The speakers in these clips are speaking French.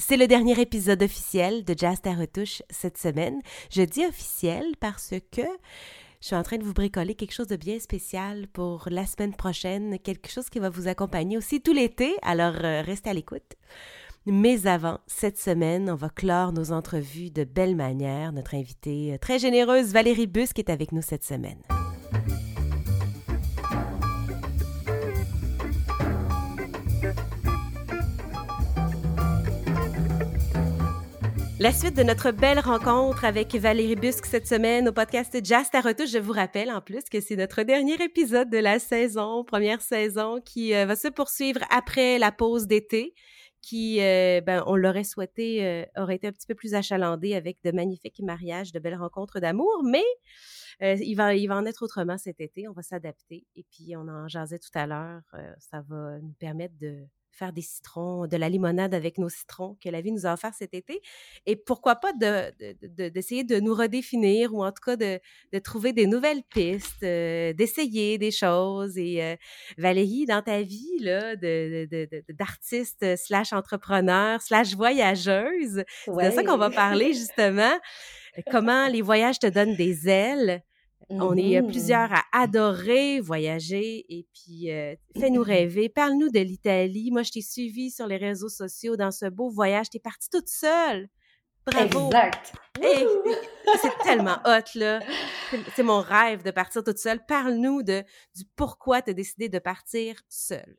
C'est le dernier épisode officiel de Jazz ta retouche cette semaine. Je dis officiel parce que je suis en train de vous bricoler quelque chose de bien spécial pour la semaine prochaine, quelque chose qui va vous accompagner aussi tout l'été, alors euh, restez à l'écoute. Mais avant, cette semaine, on va clore nos entrevues de belle manière. Notre invitée euh, très généreuse, Valérie Busque, est avec nous cette semaine. La suite de notre belle rencontre avec Valérie Busque cette semaine au podcast Jazz ta retouche. Je vous rappelle en plus que c'est notre dernier épisode de la saison, première saison, qui euh, va se poursuivre après la pause d'été, qui, euh, ben, on l'aurait souhaité, euh, aurait été un petit peu plus achalandée avec de magnifiques mariages, de belles rencontres d'amour, mais il, va, il va en être autrement cet été. On va s'adapter. Et puis, on en jasait tout à l'heure. ça va nous permettre de faire des citrons, de la limonade avec nos citrons que la vie nous a offert cet été. Et pourquoi pas d'essayer de, de, nous redéfinir ou en tout cas de, de trouver des nouvelles pistes, euh, d'essayer des choses. Et euh, Valérie, dans ta vie là, d'artiste slash entrepreneur slash voyageuse, c'est de ça qu'on va parler justement. Comment les voyages te donnent des ailes? On est Mmh plusieurs à adorer voyager et puis euh, fais-nous rêver. Parle-nous de l'Italie. Moi, je t'ai suivi sur les réseaux sociaux dans ce beau voyage. T'es partie toute seule. Bravo. Exact. Hey, c'est tellement hot, là. C'est- C'est mon rêve de partir toute seule. Parle-nous de, du pourquoi tu as décidé de partir seule.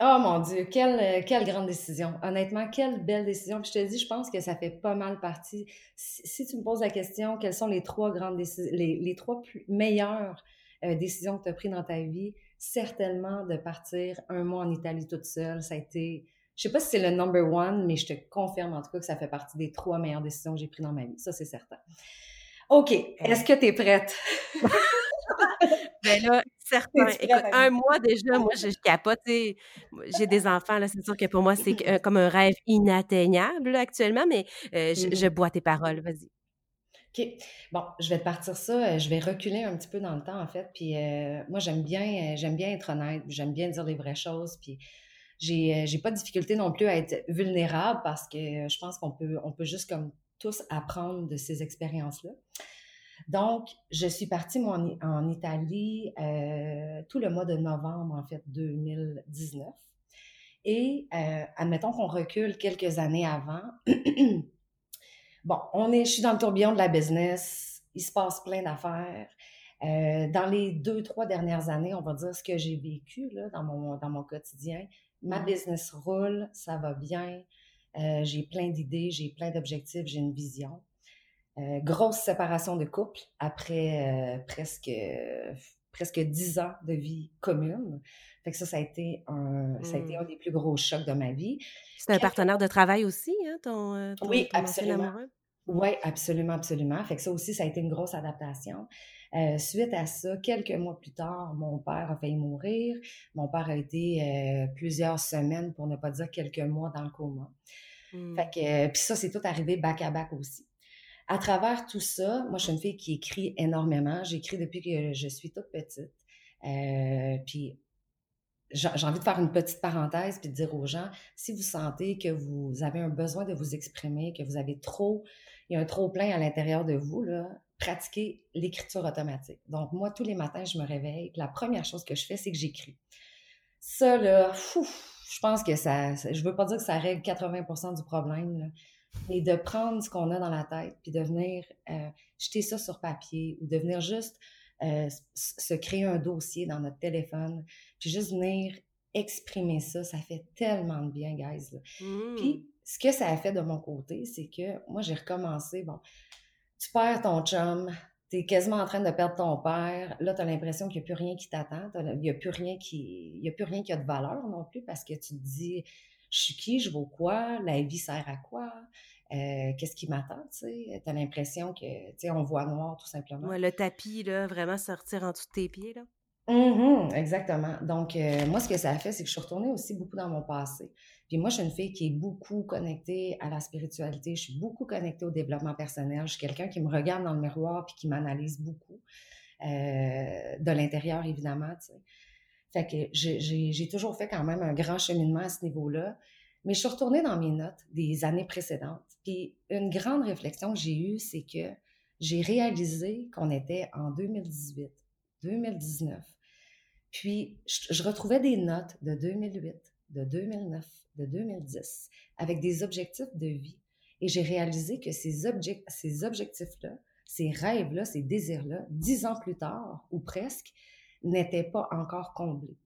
Oh mon Dieu, quelle, euh, quelle grande décision. Honnêtement, quelle belle décision. Puis je te dis, je pense que ça fait pas mal partie. Si, si tu me poses la question, quelles sont les trois grandes décisions, les, les trois plus meilleures euh, décisions que tu as prises dans ta vie, certainement de partir un mois en Italie toute seule. Ça a été, je sais pas si c'est le number one, mais je te confirme en tout cas que ça fait partie des trois meilleures décisions que j'ai prises dans ma vie. Ça, c'est certain. OK. Est-ce que tu es prête? Ben là, certain. Écoute, un mois déjà, moi, je, je capote. J'ai des enfants, là, c'est sûr que pour moi, c'est euh, comme un rêve inatteignable là, actuellement, mais euh, je, je Mhm. bois tes paroles. Vas-y. OK. Bon, je vais partir ça. euh, Je vais reculer un petit peu dans le temps, en fait. Puis euh, moi, j'aime bien, j'aime bien être honnête. J'aime bien dire les vraies choses. Puis j'ai, j'ai pas de difficulté non plus à être vulnérable parce que je pense qu'on peut, on peut juste comme tous apprendre de ces expériences-là. Donc, je suis partie moi, en, Italie euh, tout le mois de novembre, en fait, 2019. Et euh, admettons qu'on recule quelques années avant. Bon, on est, je suis dans le tourbillon de la business. Il se passe plein d'affaires. Euh, dans les deux, trois dernières années, on va dire ce que j'ai vécu là, dans, mon, dans mon quotidien. Ma Mhm. business roule, ça va bien. Euh, j'ai plein d'idées, j'ai plein d'objectifs, j'ai une vision. Euh, grosse séparation de couple après euh, presque, presque dix ans de vie commune. Fait que ça, ça a été un, ça a été un des plus gros chocs de ma vie. C'est un partenaire de travail aussi, hein, ton, euh, ton, Oui, ton absolument. Oui, absolument, absolument. Fait que ça aussi, ça a été une grosse adaptation. Euh, suite à ça, quelques mois plus tard, mon père a failli mourir. Mon père a été euh, plusieurs semaines, pour ne pas dire quelques mois, dans le coma. Mm. Fait que, euh, puis ça, c'est tout arrivé back à back aussi. À travers tout ça, moi, je suis une fille qui écrit énormément. J'écris depuis que je suis toute petite. Euh, puis j'ai envie de faire une petite parenthèse puis de dire aux gens, si vous sentez que vous avez un besoin de vous exprimer, que vous avez trop, il y a un trop plein à l'intérieur de vous, là, pratiquez l'écriture automatique. Donc, moi, tous les matins, je me réveille, la première chose que je fais, c'est que j'écris. Ça, là, je pense que ça- je veux pas dire que ça règle 80% du problème, là, mais de prendre ce qu'on a dans la tête, puis de venir euh, jeter ça sur papier, ou de venir juste euh, se créer un dossier dans notre téléphone, puis juste venir exprimer ça, ça fait tellement de bien, guys. Puis, ce que ça a fait de mon côté, c'est que moi, j'ai recommencé. Bon, tu perds ton chum, tu es quasiment en train de perdre ton père. Là, tu as l'impression qu'il n'y a plus rien qui t'attend. t'as- Il n'y a, plus rien qui- il y a plus rien qui a de valeur non plus parce que tu te dis je suis qui, je vaux quoi, la vie sert à quoi, Euh, qu'est-ce qui m'attend, tu sais? Tu as l'impression que, tu sais, on voit noir tout simplement. Ouais, le tapis, là, vraiment sortir en dessous de tes pieds, là. Mhm, exactement. Donc, euh, moi, ce que ça a fait, c'est que je suis retournée aussi beaucoup dans mon passé. Puis moi, je suis une fille qui est beaucoup connectée à la spiritualité. Je suis beaucoup connectée au développement personnel. Je suis quelqu'un qui me regarde dans le miroir puis qui m'analyse beaucoup. euh, de l'intérieur, évidemment, tu sais. Fait que j'ai- toujours fait quand même un grand cheminement à ce niveau-là. Mais je suis retournée dans mes notes des années précédentes. Puis une grande réflexion que j'ai eue, c'est que j'ai réalisé qu'on était en 2018, 2019. Puis je, retrouvais des notes de 2008, de 2009, de 2010, avec des objectifs de vie. Et j'ai réalisé que ces objectifs-là, ces rêves-là, ces désirs-là, dix ans plus tard, ou presque, n'étaient pas encore comblés.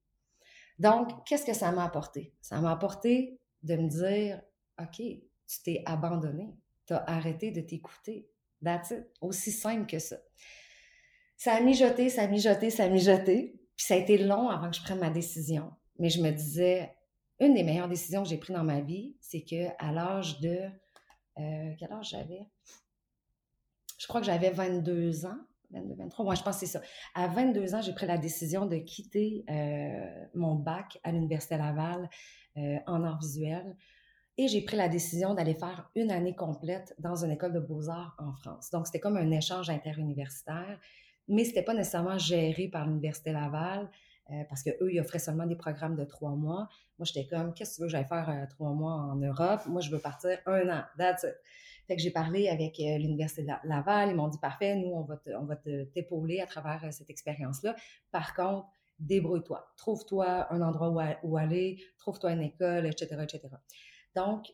Donc, qu'est-ce que ça m'a apporté? Ça m'a apporté de me dire, OK, tu t'es abandonné, tu as arrêté de t'écouter. That's it. Aussi simple que ça. Ça a mijoté, ça a mijoté, ça a mijoté. Puis ça a été long avant que je prenne ma décision. Mais je me disais, une des meilleures décisions que j'ai prises dans ma vie, c'est que à l'âge de. Euh, quel âge j'avais? Je crois que j'avais 22 ans. 22, 23, moi je pense que c'est ça. À 22 ans, j'ai pris la décision de quitter euh, mon bac à l'Université Laval euh, en art visuel et j'ai pris la décision d'aller faire une année complète dans une école de beaux-arts en France. Donc, c'était comme un échange interuniversitaire, mais ce n'était pas nécessairement géré par l'Université Laval, euh, parce qu'eux, ils offraient seulement des programmes de trois mois. Moi, j'étais comme, qu'est-ce que tu veux que j'aille faire trois mois en Europe? Moi, je veux partir un an. That's it. Fait que j'ai parlé avec euh, l'Université Laval. Ils m'ont dit parfait, nous, on va, on va t'épauler à travers euh, cette expérience-là. Par contre, débrouille-toi. Trouve-toi un endroit où, aller, trouve-toi une école, etc., etc. Donc,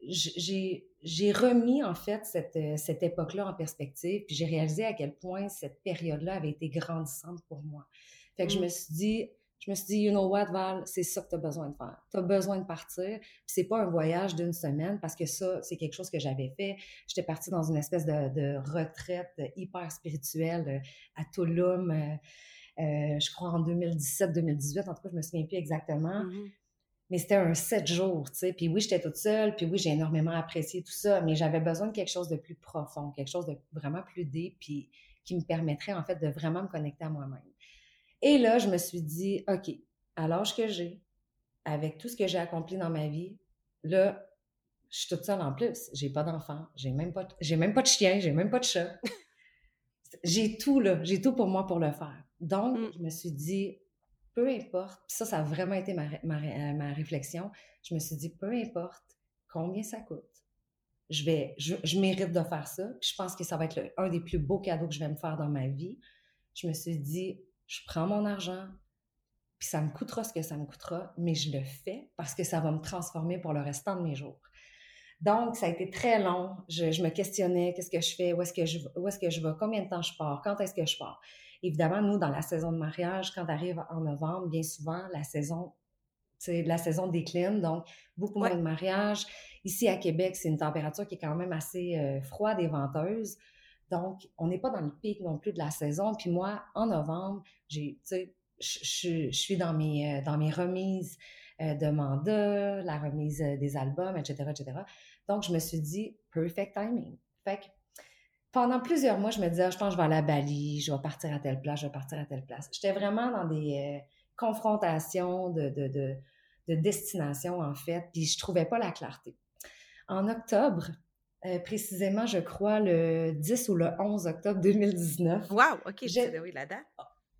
j'ai remis en fait cette, euh, cette époque-là en perspective, puis j'ai réalisé à quel point cette période-là avait été grandissante pour moi. Fait que je mmh. me suis dit, je me suis dit, you know what, Val, c'est ça que tu as besoin de faire. Tu as besoin de partir. Puis c'est pas un voyage d'une semaine parce que ça, c'est quelque chose que j'avais fait. J'étais partie dans une espèce de, retraite hyper spirituelle euh, à Tulum, euh, euh, je crois en 2017-2018. En tout cas, je me souviens plus exactement. Mm-hmm. Mais c'était un sept jours, tu sais. Puis oui, j'étais toute seule. Puis oui, j'ai énormément apprécié tout ça. Mais j'avais besoin de quelque chose de plus profond, quelque chose de vraiment plus deep, puis qui me permettrait, en fait, de vraiment me connecter à moi-même. Et là, je me suis dit, OK, à l'âge que j'ai, avec tout ce que j'ai accompli dans ma vie, là, je suis toute seule en plus. J'ai pas d'enfant, j'ai même pas, j'ai même pas de chien, j'ai même pas de chat. j'ai tout là, j'ai tout pour moi pour le faire. Donc, mm. je me suis dit, peu importe, puis ça, ça a vraiment été ma, ma, euh, ma, réflexion. Je me suis dit, peu importe combien ça coûte, je vais, je, je mérite de faire ça. Puis je pense que ça va être un des plus beaux cadeaux que je vais me faire dans ma vie. Je me suis dit, je prends mon argent, puis ça me coûtera ce que ça me coûtera, mais je le fais parce que ça va me transformer pour le restant de mes jours. Donc, ça a été très long. Je, me questionnais, qu'est-ce que je fais, où est-ce que je, où est-ce que je vais, combien de temps je pars, quand est-ce que je pars? Évidemment, nous, dans la saison de mariage, quand arrive en novembre, bien souvent, la saison, la saison décline, donc beaucoup moins de mariage. Ici, à Québec, c'est une température qui est quand même assez euh, froide et venteuse. Donc, on n'est pas dans le pic non plus de la saison. Puis moi, en novembre, j'ai, je, suis dans mes, euh, dans mes remises euh, de mandat, la remise euh, des albums, etc., etc. Donc, je me suis dit, perfect timing. Pendant plusieurs mois, je me disais, ah, je pense que je vais aller à Bali, je vais partir à telle place, je vais partir à telle place. J'étais vraiment dans des confrontations de, de, de, de destination, en fait, puis je trouvais pas la clarté. En octobre, euh, précisément, je crois, le 10 ou le 11 octobre 2019. Wow, OK, oui, la date.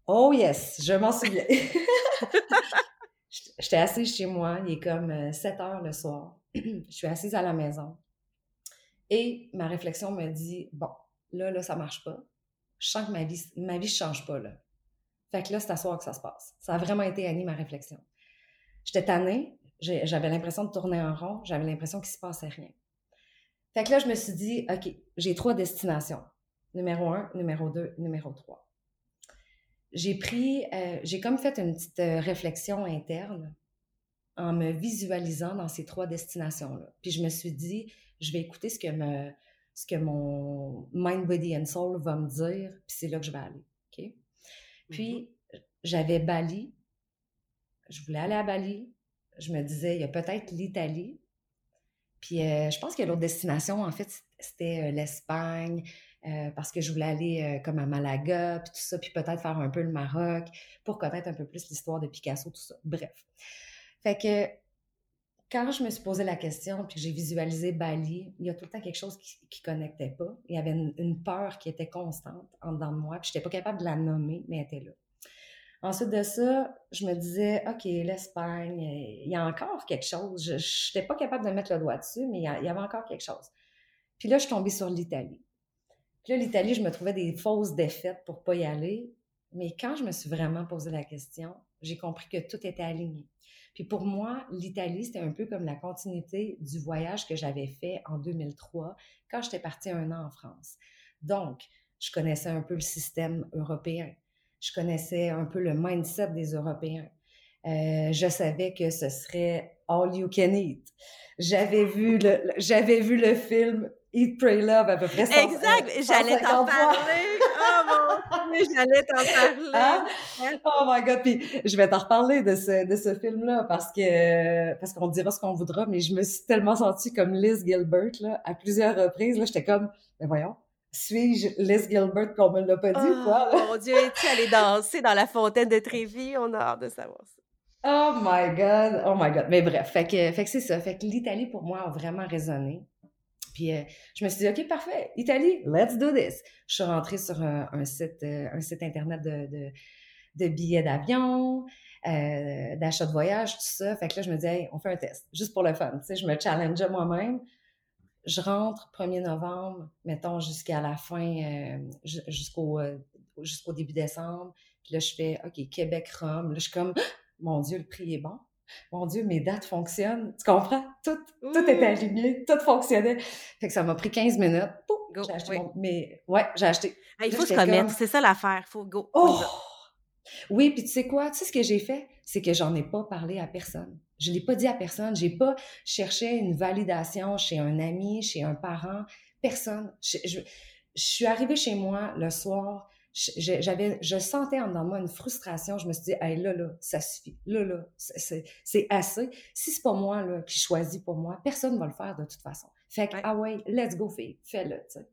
Oh yes, je m'en souviens. J'étais assise chez moi, il est comme 7 euh, heures le soir. je suis assise à la maison. Et ma réflexion me dit, bon, là, là, ça marche pas. Je sens que ma vie, ma vie change pas, là. Fait que là, c'est à soir que ça se passe. Ça a vraiment été Annie, ma réflexion. J'étais tannée, j'avais l'impression de tourner en rond, j'avais l'impression qu'il se passait rien. Fait que là, je me suis dit, OK, j'ai trois destinations. Numéro un, numéro deux, numéro trois. J'ai pris, euh, j'ai comme fait une petite euh, réflexion interne en me visualisant dans ces trois destinations-là. Puis je me suis dit, je vais écouter ce que, me, ce que mon mind, body and soul va me dire, puis c'est là que je vais aller. OK? Puis, mm-hmm. j'avais Bali. Je voulais aller à Bali. Je me disais, il y a peut-être l'Italie, puis euh, je pense que l'autre destination, en fait, c'était euh, l'Espagne, euh, parce que je voulais aller comme à Malaga, puis tout ça, puis peut-être faire un peu le Maroc, pour connaître un peu plus l'histoire de Picasso, tout ça. Bref. Fait que quand je me suis posé la question, puis j'ai visualisé Bali, il y a tout le temps quelque chose qui, ne connectait pas. Il y avait une, peur qui était constante en dedans de moi, puis je n'étais pas capable de la nommer, mais elle était là. Ensuite de ça, je me disais, OK, l'Espagne, il y a encore quelque chose. Je n'étais pas capable de mettre le doigt dessus, mais il y, avait encore quelque chose. Puis là, je suis tombée sur l'Italie. Puis là, l'Italie, je me trouvais des fausses défaites pour pas y aller. Mais quand je me suis vraiment posé la question, j'ai compris que tout était aligné. Puis pour moi, l'Italie, c'était un peu comme la continuité du voyage que j'avais fait en 2003 quand j'étais partie un an en France. Donc, je connaissais un peu le système européen je connaissais un peu le mindset des Européens. Euh, je savais que ce serait all you can eat. J'avais vu le, j'avais vu le film Eat, Pray, Love à peu près. exact, j'allais t'en parler. Oh mon j'allais t'en parler. Hein? Oh my God, puis je vais t'en reparler de ce, de ce film-là parce que parce qu'on dira ce qu'on voudra, mais je me suis tellement sentie comme Liz Gilbert là à plusieurs reprises. Là, j'étais comme, mais voyons, suis-je Liz Gilbert qu'on me l'a pas dit, quoi? Oh, mon Dieu, es-tu allée danser dans la fontaine de Trévis? On a hâte de savoir ça. Oh my God! Oh my God! Mais bref, fait que, fait que c'est ça. Fait que l'Italie, pour moi, a vraiment résonné. Puis euh, je me suis dit, OK, parfait, Italie, let's do this. Je suis rentrée sur un, site, euh, un site Internet de, de, de billets d'avion, euh, d'achat de voyage, tout ça. Fait que là, je me dis, hey, on fait un test, juste pour le fun. Tu sais, je me challengeais moi-même je rentre 1er novembre, mettons jusqu'à la fin, euh, jusqu'au euh, jusqu'au début décembre. Puis là, je fais OK, Québec-Rome. Là, je suis comme Mon Dieu, le prix est bon. Mon Dieu, mes dates fonctionnent. Tu comprends? Tout, tout était aligné, tout fonctionnait. Fait que ça m'a pris 15 minutes. J'ai acheté mon... Mais ouais, j'ai acheté. il faut se remettre, c'est ça l'affaire. Faut go. Oh! Oui, puis tu sais quoi? Tu sais ce que j'ai fait? C'est que j'en ai pas parlé à personne. Je ne l'ai pas dit à personne. J'ai pas cherché une validation chez un ami, chez un parent, personne. Je, suis arrivée chez moi le soir. J'avais, je sentais en moi une frustration. Je me suis dit, hey, là, là, ça suffit. Là, là, c'est assez. Si c'est pas moi là, qui choisis pour moi, personne ne va le faire de toute façon. Fait que, ah ouais, let's go, fille, fais-le, tu sais.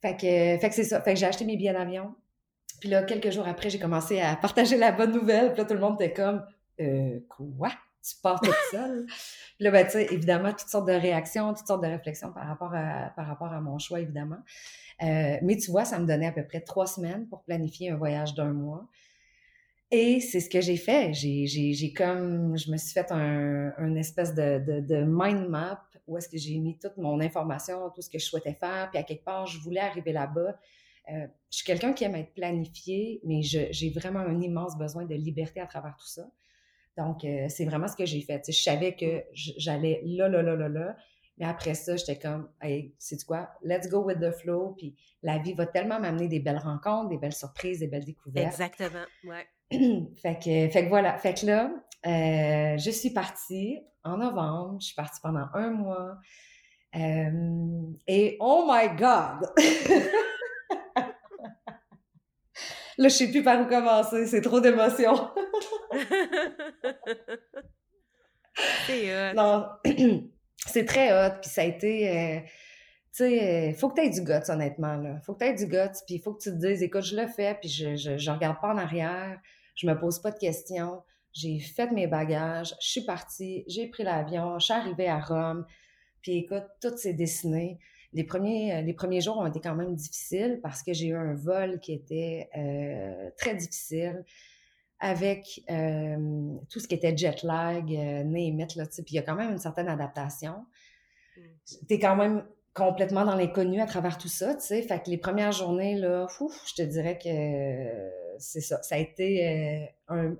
Fait que, fait que c'est ça. Fait que j'ai acheté mes billets d'avion. Puis là, quelques jours après, j'ai commencé à partager la bonne nouvelle. Puis là, tout le monde était comme, euh, quoi? tu pars toute seule? Puis là, ben, tu sais, évidemment, toutes sortes de réactions, toutes sortes de réflexions par rapport à, par rapport à mon choix, évidemment. Euh, mais tu vois, ça me donnait à peu près trois semaines pour planifier un voyage d'un mois. Et c'est ce que j'ai fait. J'ai comme, je me suis fait un, un espèce de, de, de, mind map où est-ce que j'ai mis toute mon information, tout ce que je souhaitais faire. Puis à quelque part, je voulais arriver là-bas. Euh, je suis quelqu'un qui aime être planifié, mais j'ai vraiment un immense besoin de liberté à travers tout ça. Donc, euh, c'est vraiment ce que j'ai fait. je savais que j'allais là, là, là, là, là. Mais après ça, j'étais comme, hey, c'est quoi? Let's go with the flow. Puis la vie va tellement m'amener des belles rencontres, des belles surprises, des belles découvertes. Exactement, ouais. fait, que, fait que voilà. Fait que là, euh, je suis partie en novembre. Je suis partie pendant un mois. Euh, et oh my God! Là, je sais plus par où commencer. C'est trop d'émotions. c'est hot. Non, c'est très hot. Puis ça a été... Euh, tu sais, faut que tu aies du guts, honnêtement. Là. Faut que tu aies du guts, puis il faut que tu te dises, écoute, je le fais, puis je, je, je regarde pas en arrière, je me pose pas de questions. J'ai fait mes bagages, je suis partie, j'ai pris l'avion, je suis arrivée à Rome, puis écoute, tout s'est dessiné les premiers, euh, les premiers jours ont été quand même difficiles parce que j'ai eu un vol qui était euh, très difficile avec euh, tout ce qui était jet lag, euh, name là, puis il y a quand même une certaine adaptation. Mm. Tu es quand même complètement dans l'inconnu à travers tout ça, tu sais. Fait que les premières journées, là, je te dirais que c'est ça. Ça a été un,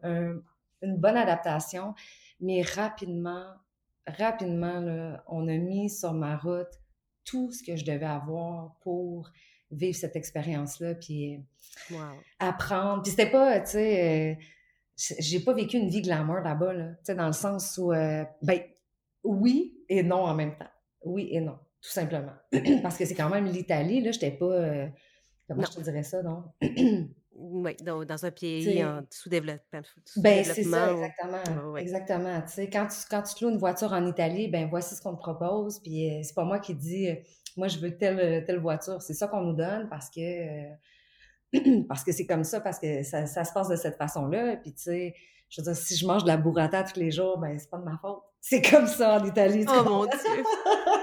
une bonne adaptation, mais rapidement, rapidement, là, on a mis sur ma route tout ce que je devais avoir pour vivre cette expérience-là, puis apprendre. Puis c'était pas, tu sais, euh, j'ai pas vécu une vie glamour là-bas, là, tu sais, dans le sens où, euh, ben, oui et non en même temps. Oui et non, tout simplement. Parce que c'est quand même l'Italie, là, j'étais pas, euh, comment je te dirais ça, non? Oui, dans, dans, un pays en sous-développement. ben, c'est ça, exactement. Exactement. Quand tu, quand tu te loues une voiture en Italie, ben voici ce qu'on te propose. Puis euh, c'est pas moi qui dis, euh, moi, je veux telle, telle voiture. C'est ça qu'on nous donne parce que euh, parce que c'est comme ça, parce que ça, ça, se passe de cette façon-là. Puis tu sais, je veux dire, si je mange de la burrata tous les jours, ben c'est pas de ma faute. C'est comme ça en Italie. Oh mon Dieu!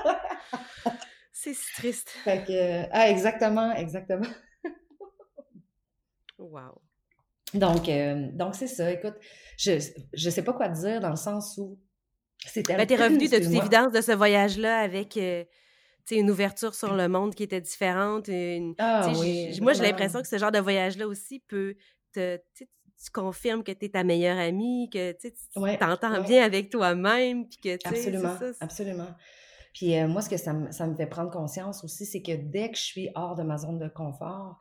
c'est si triste. Fait que, ah, exactement, exactement. Wow. Donc, euh, donc c'est ça. Écoute, je ne sais pas quoi te dire dans le sens où c'était. Ben, es revenu de toute évidence de ce voyage-là avec euh, une ouverture sur le monde qui était différente. ah, oui, moi, j'ai l'impression que ce genre de voyage-là aussi peut te. Tu confirmes que tu es ta meilleure amie, que tu t'entends bien avec toi-même. Puis que, absolument, absolument. Puis euh, moi, ce que ça me, ça me fait prendre conscience aussi, c'est que dès que je suis hors de ma zone de confort,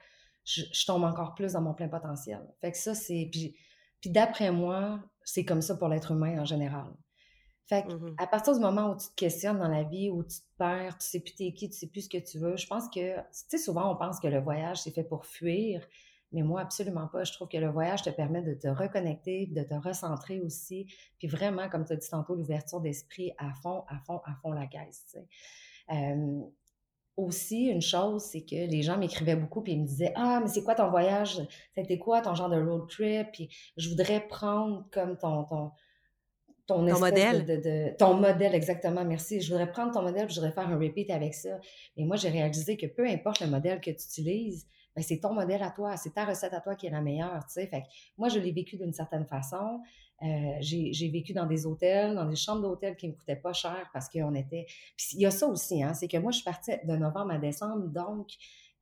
je, tombe encore plus dans mon plein potentiel. Fait que ça, c'est. Puis, puis d'après moi, c'est comme ça pour l'être humain en général. Fait que, mmh à partir du moment où tu te questionnes dans la vie, où tu te perds, tu sais plus t'es qui, tu sais plus ce que tu veux, je pense que, tu sais, souvent on pense que le voyage c'est fait pour fuir, mais moi absolument pas. Je trouve que le voyage te permet de te reconnecter, de te recentrer aussi, puis vraiment, comme tu as dit tantôt, l'ouverture d'esprit à fond, à fond, à fond la caisse. Tu sais. Euh, aussi, une chose, c'est que les gens m'écrivaient beaucoup puis ils me disaient Ah, mais c'est quoi ton voyage? C'était quoi ton genre de road trip? Puis je voudrais prendre comme ton. ton ton, modèle. De, ton modèle, exactement, merci. Je voudrais prendre ton modèle, je voudrais faire un repeat avec ça. Et moi, j'ai réalisé que peu importe le modèle que tu utilises, ben, c'est ton modèle à toi, c'est ta recette à toi qui est la meilleure, tu sais. Fait que moi, je l'ai vécu d'une certaine façon. Euh, j'ai vécu dans des hôtels, dans des chambres d'hôtel qui ne me coûtaient pas cher parce qu'on était. Puis il y a ça aussi, hein, c'est que moi, je suis partie de novembre à décembre, donc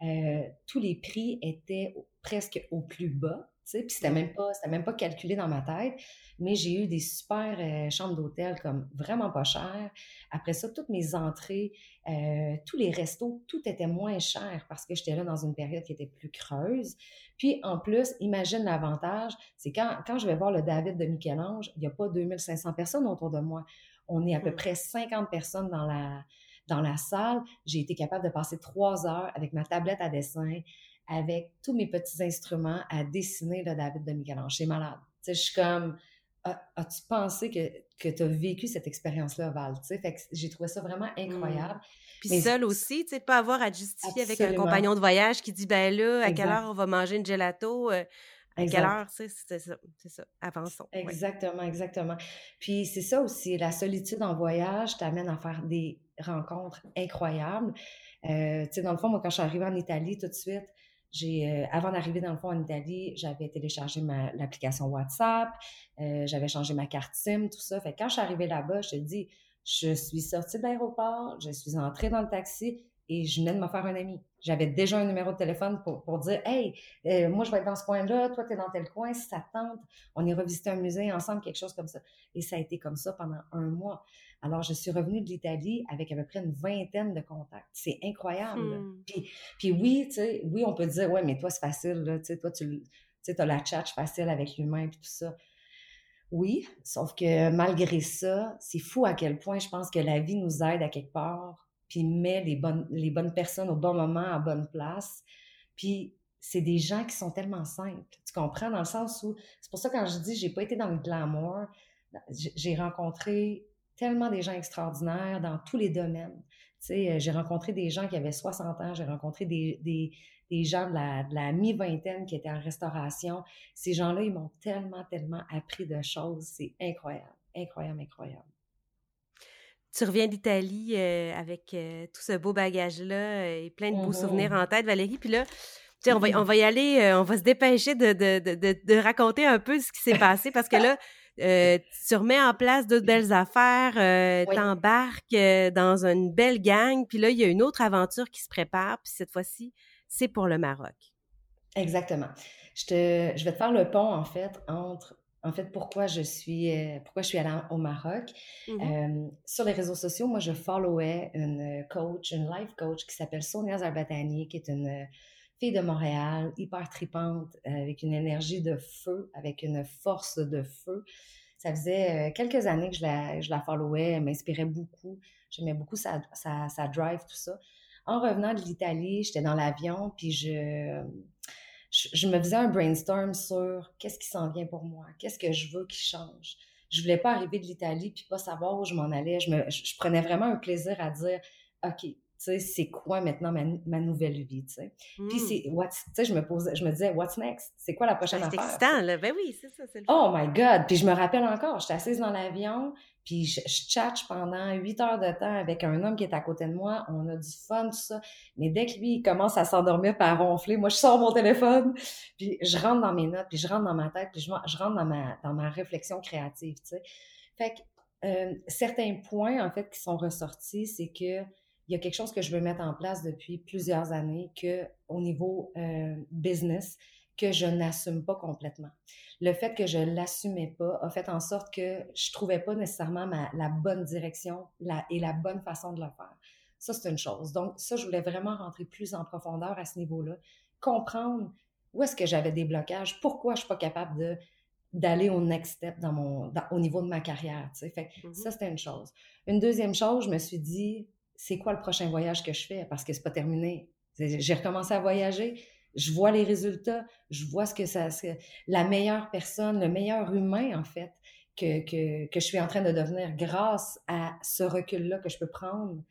euh, tous les prix étaient presque au plus bas. Puis c'était même pas, c'était même pas calculé dans ma tête. Mais j'ai eu des super euh, chambres d'hôtel comme vraiment pas chères. Après ça, toutes mes entrées, euh, tous les restos, tout était moins cher parce que j'étais là dans une période qui était plus creuse. Puis en plus, imagine l'avantage, c'est quand, quand je vais voir le David de Michel-Ange, il n'y a pas 2500 personnes autour de moi. On est à peu près 50 personnes dans la, dans la salle. J'ai été capable de passer trois heures avec ma tablette à dessin, avec tous mes petits instruments à dessiner le David de Michel-Ange. C'est malade. Tu sais, je suis comme, as-tu pensé que, que tu as vécu cette expérience-là, Val? Tu sais, fait que j'ai trouvé ça vraiment mmh. incroyable. Puis seul aussi, tu sais, pas avoir à justifier avec un compagnon de voyage qui dit, ben là, à quelle heure on va manger une gelato? Euh, à quelle heure, c'est ça, c'est ça, avançons. Exactement, exactement. Puis c'est ça aussi, la solitude en voyage t'amène à faire des rencontres incroyables. Euh, tu sais, dans le fond, moi, quand je suis arrivée en Italie, tout de suite, j'ai, euh, avant d'arriver dans le fond en Italie, j'avais téléchargé l'application WhatsApp, euh, j'avais changé ma carte SIM, tout ça. Fait quand je suis arrivée là-bas, je te dis, je suis sortie de l'aéroport, je suis entrée dans le taxi et je venais de me faire un ami. J'avais déjà un numéro de téléphone pour, pour dire Hey, euh, moi je vais être dans ce coin-là, toi tu es dans tel coin, si ça tente, on ira visiter un musée ensemble, quelque chose comme ça. Et ça a été comme ça pendant un mois. Alors, je suis revenue de l'Italie avec à peu près une vingtaine de contacts. C'est incroyable. Hmm. Puis, puis, oui, tu sais, oui, on peut dire, ouais, mais toi, c'est facile, là, tu sais, toi, tu as la chat facile avec l'humain, puis tout ça. Oui, sauf que malgré ça, c'est fou à quel point je pense que la vie nous aide à quelque part, puis met les bonnes, les bonnes personnes au bon moment, à bonne place. Puis c'est des gens qui sont tellement simples. Tu comprends? Dans le sens où, c'est pour ça quand je dis j'ai pas été dans le glamour, j'ai rencontré tellement des gens extraordinaires dans tous les domaines. Tu sais, euh, j'ai rencontré des gens qui avaient 60 ans, j'ai rencontré des, des, des, gens de la, de la mi-vingtaine qui étaient en restauration. Ces gens-là, ils m'ont tellement, tellement appris de choses. C'est incroyable, incroyable, incroyable. Tu reviens d'Italie euh, avec euh, tout ce beau bagage-là et plein de beaux souvenirs mm-hmm. en tête, Valérie. Puis là, on va, on va y aller, on va se dépêcher de, de, de, de, raconter un peu ce qui s'est passé parce que là, euh, tu remets en place d'autres belles affaires, euh, t'embarques euh, dans une belle gang, puis là, il y a une autre aventure qui se prépare, puis cette fois-ci, c'est pour le Maroc. Exactement. Je, te, je vais te faire le pont, en fait, entre en fait, pourquoi je suis, pourquoi je suis allée au Maroc. Mmh sur les réseaux sociaux, moi, je followais une coach, une life coach qui s'appelle Sonia Zarbatani, qui est une fille de Montréal, hyper tripante, euh, avec une énergie de feu, avec une force de feu. Ça faisait euh, quelques années que je la, je la followais, elle m'inspirait beaucoup. J'aimais beaucoup sa, sa, drive, tout ça. En revenant de l'Italie, j'étais dans l'avion, puis je, je, me faisais un brainstorm sur qu'est-ce qui s'en vient pour moi, qu'est-ce que je veux qui change. Je voulais pas arriver de l'Italie puis pas savoir où je m'en allais. Je, me, je, prenais vraiment un plaisir à dire, OK, c'est quoi maintenant ma, nouvelle vie, tu sais? Puis Hmm. c'est, tu sais, je me posais, je me disais, what's next? C'est quoi la prochaine c'est affaire? excitant, là. Ben oui, c'est ça, c'est le Oh my God! Puis je me rappelle encore, j'étais assise dans l'avion, puis je, je tchatche pendant huit heures de temps avec un homme qui est à côté de moi. On a du fun, tout ça. Mais dès que lui, il commence à s'endormir à ronfler, moi, je sors mon téléphone, puis je rentre dans mes notes, puis je rentre dans ma tête, puis je, je rentre dans ma, dans ma réflexion créative, tu sais. Fait que euh, certains points, en fait, qui sont ressortis, c'est que il y a quelque chose que je veux mettre en place depuis plusieurs années que au niveau euh, business que je n'assume pas complètement. Le fait que je l'assumais pas a fait en sorte que je trouvais pas nécessairement ma, la bonne direction la, et la bonne façon de le faire. Ça, c'est une chose. Donc, ça, je voulais vraiment rentrer plus en profondeur à ce niveau-là, comprendre où est-ce que j'avais des blocages, pourquoi je suis pas capable de d'aller au next step dans mon, dans, au niveau de ma carrière. Tu sais. Fait que Mhm. ça, c'était une chose. Une deuxième chose, je me suis dit, c'est quoi le prochain voyage que je fais? Parce que c'est pas terminé. J'ai recommencé à voyager, je vois les résultats, je vois ce que ça, la meilleure personne, le meilleur humain, en fait, que, que, que je suis en train de devenir grâce à ce recul-là que je peux prendre,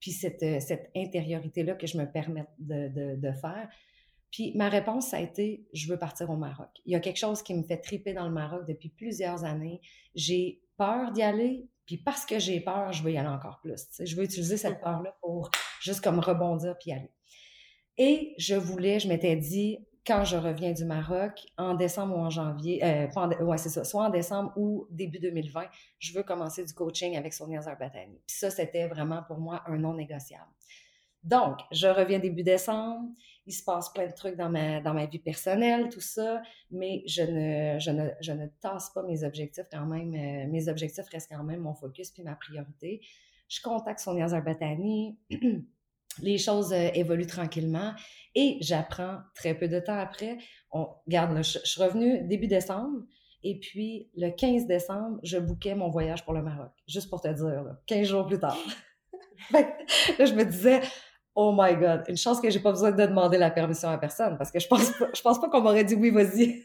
puis cette, euh, cette intériorité-là que je me permets de, de, faire. Puis ma réponse, a été, je veux partir au Maroc. Il y a quelque chose qui me fait triper dans le Maroc depuis plusieurs années. J'ai peur d'y aller, puis parce que j'ai peur, je veux y aller encore plus. Je veux utiliser cette peur-là pour juste comme rebondir puis y aller. Et je voulais, je m'étais dit, quand je reviens du Maroc, en décembre ou en janvier, euh, pas en dé- ouais, c'est ça, soit en décembre ou début 2020, je veux commencer du coaching avec Sonia Zarbatani. Puis ça, c'était vraiment pour moi un non négociable. Donc, je reviens début décembre, il se passe plein de trucs dans ma, dans ma vie personnelle, tout ça, mais je ne, je ne, je ne tasse pas mes objectifs quand même. euh, mes objectifs restent quand même mon focus puis ma priorité. Je contacte Sonia Zarbatani, les choses euh, évoluent tranquillement et j'apprends très peu de temps après. On, je, suis revenue début décembre et puis le 15 décembre, je bouquais mon voyage pour le Maroc, juste pour te dire, là, 15 jours plus tard. Là, je me disais, oh my God, une chance que j'ai pas besoin de demander la permission à personne parce que je pense pas, je pense pas qu'on m'aurait dit oui, vas-y.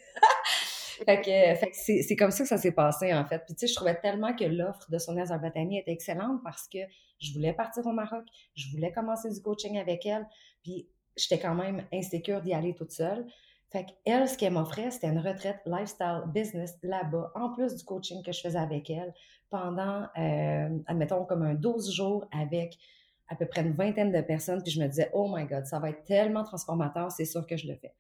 fait que, fait que c'est, comme ça que ça s'est passé, en fait. Puis, tu sais, je trouvais tellement que l'offre de Sonia Zarbatani était excellente parce que je voulais partir au Maroc, je voulais commencer du coaching avec elle, puis j'étais quand même insécure d'y aller toute seule. Fait qu'elle, ce qu'elle m'offrait, c'était une retraite lifestyle business là-bas, en plus du coaching que je faisais avec elle, pendant, euh, admettons, comme un 12 jours avec à peu près une vingtaine de personnes. Puis je me disais, oh my God, ça va être tellement transformateur, c'est sûr que je le fais.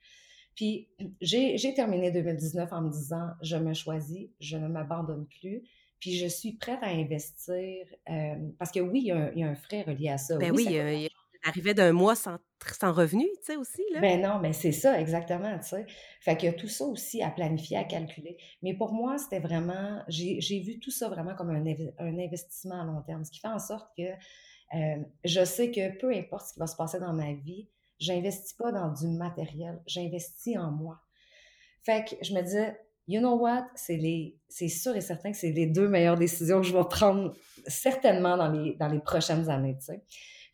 Puis j'ai terminé 2019 en me disant, je me choisis, je ne m'abandonne plus. Puis je suis prête à investir, euh, parce que oui, il y, a un, il y a un frais relié à ça. Ben oui, ça euh, il arrivait d'un mois sans, sans revenu, tu sais, aussi, là. Ben non, mais c'est ça, exactement, tu sais. Fait qu'il y a tout ça aussi à planifier, à calculer. Mais pour moi, c'était vraiment, j'ai vu tout ça vraiment comme un, un investissement à long terme, ce qui fait en sorte que euh, je sais que peu importe ce qui va se passer dans ma vie, j'investis pas dans du matériel, j'investis en moi. Fait que je me disais, you know what, c'est c'est sûr et certain que c'est les deux meilleures décisions que je vais prendre certainement dans les, dans les prochaines années, tu sais.